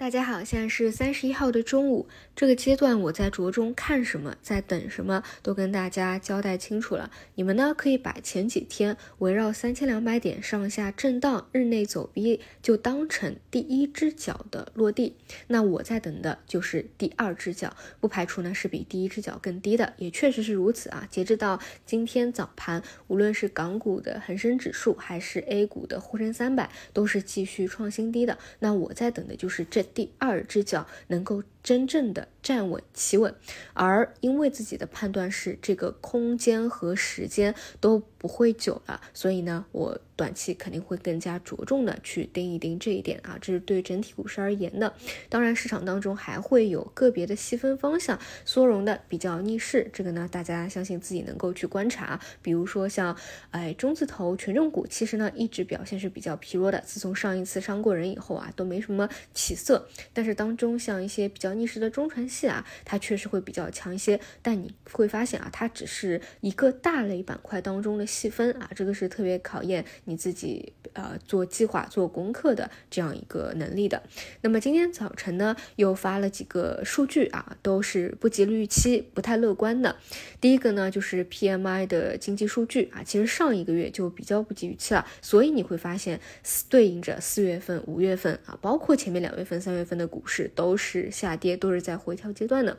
大家好，现在是三十一号的中午。这个阶段我在着重看什么，在等什么，都跟大家交代清楚了。你们呢，可以把前几天围绕三千两百点上下震荡、日内走逼，就当成第一只脚的落地。那我在等的就是第二只脚，不排除呢是比第一只脚更低的，也确实是如此啊。截止到今天早盘，无论是港股的恒生指数，还是 A 股的沪深三百，都是继续创新低的。那我在等的就是这。第二只脚能够真正的站稳企稳，而因为自己的判断是这个空间和时间都不会久了，所以呢，我。短期肯定会更加着重的去盯一盯这一点啊，这是对整体股市而言的。当然，市场当中还会有个别的细分方向缩容的比较逆势，这个呢，大家相信自己能够去观察。比如说像哎中字头权重股，其实呢一直表现是比较疲弱的，自从上一次伤过人以后啊，都没什么起色。但是当中像一些比较逆时的中传系啊，它确实会比较强一些。但你会发现啊，它只是一个大类板块当中的细分啊，这个是特别考验。你自己呃做计划做功课的这样一个能力的。那么今天早晨呢又发了几个数据啊，都是不及预期，不太乐观的。第一个呢就是 PMI 的经济数据啊，其实上一个月就比较不及预期了，所以你会发现对应着四月份、五月份啊，包括前面两月份、三月份的股市都是下跌，都是在回调阶段的。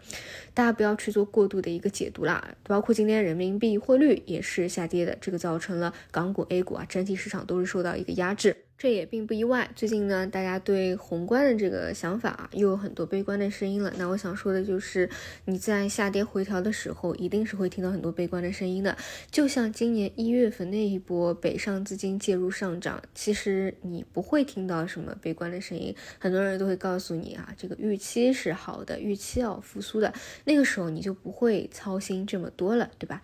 大家不要去做过度的一个解读啦。包括今天人民币汇率也是下跌的，这个造成了港股、A 股啊整体。市场都是受到一个压制。这也并不意外。最近呢，大家对宏观的这个想法啊，又有很多悲观的声音了。那我想说的就是，你在下跌回调的时候，一定是会听到很多悲观的声音的。就像今年一月份那一波北上资金介入上涨，其实你不会听到什么悲观的声音，很多人都会告诉你啊，这个预期是好的，预期要复苏的。那个时候你就不会操心这么多了，对吧？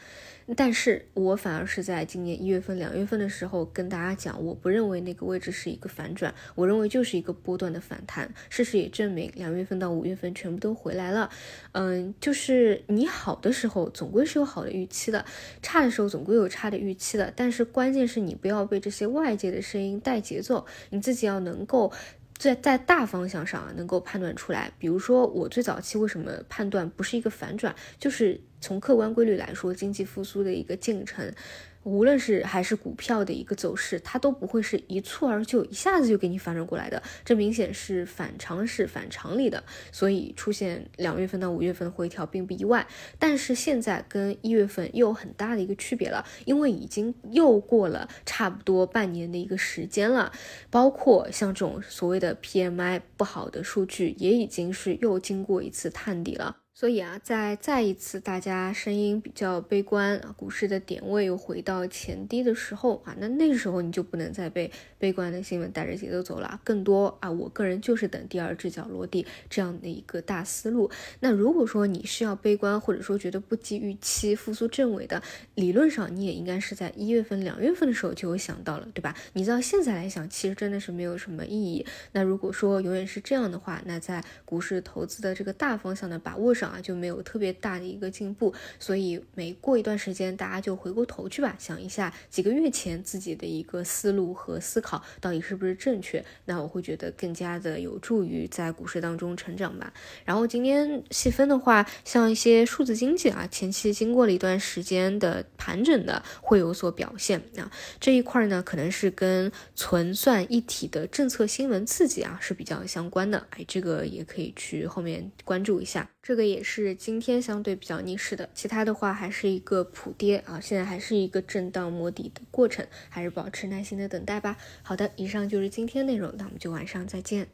但是我反而是在今年一月份、两月份的时候跟大家讲，我不认为那个位置。这是一个反转，我认为就是一个波段的反弹。事实也证明，两月份到五月份全部都回来了。嗯，就是你好的时候总归是有好的预期的，差的时候总归有差的预期的。但是关键是你不要被这些外界的声音带节奏，你自己要能够在在大方向上能够判断出来。比如说，我最早期为什么判断不是一个反转，就是从客观规律来说，经济复苏的一个进程。无论是还是股票的一个走势，它都不会是一蹴而就，一下子就给你反转过来的，这明显是反常识、反常理的。所以出现两月份到五月份回调并不意外。但是现在跟一月份又有很大的一个区别了，因为已经又过了差不多半年的一个时间了，包括像这种所谓的 PMI 不好的数据，也已经是又经过一次探底了。所以啊，在再一次大家声音比较悲观啊，股市的点位又回到前低的时候啊，那那时候你就不能再被悲观的新闻带着节奏走了。更多啊，我个人就是等第二只脚落地这样的一个大思路。那如果说你是要悲观，或者说觉得不及预期复苏正尾的，理论上你也应该是在一月份、两月份的时候就有想到了，对吧？你到现在来想，其实真的是没有什么意义。那如果说永远是这样的话，那在股市投资的这个大方向的把握上。啊，就没有特别大的一个进步，所以每过一段时间，大家就回过头去吧，想一下几个月前自己的一个思路和思考到底是不是正确，那我会觉得更加的有助于在股市当中成长吧。然后今天细分的话，像一些数字经济啊，前期经过了一段时间的盘整的，会有所表现啊。这一块呢，可能是跟存算一体的政策新闻刺激啊是比较相关的，哎，这个也可以去后面关注一下。这个也也是今天相对比较逆势的，其他的话还是一个普跌啊，现在还是一个震荡摸底的过程，还是保持耐心的等待吧。好的，以上就是今天内容，那我们就晚上再见。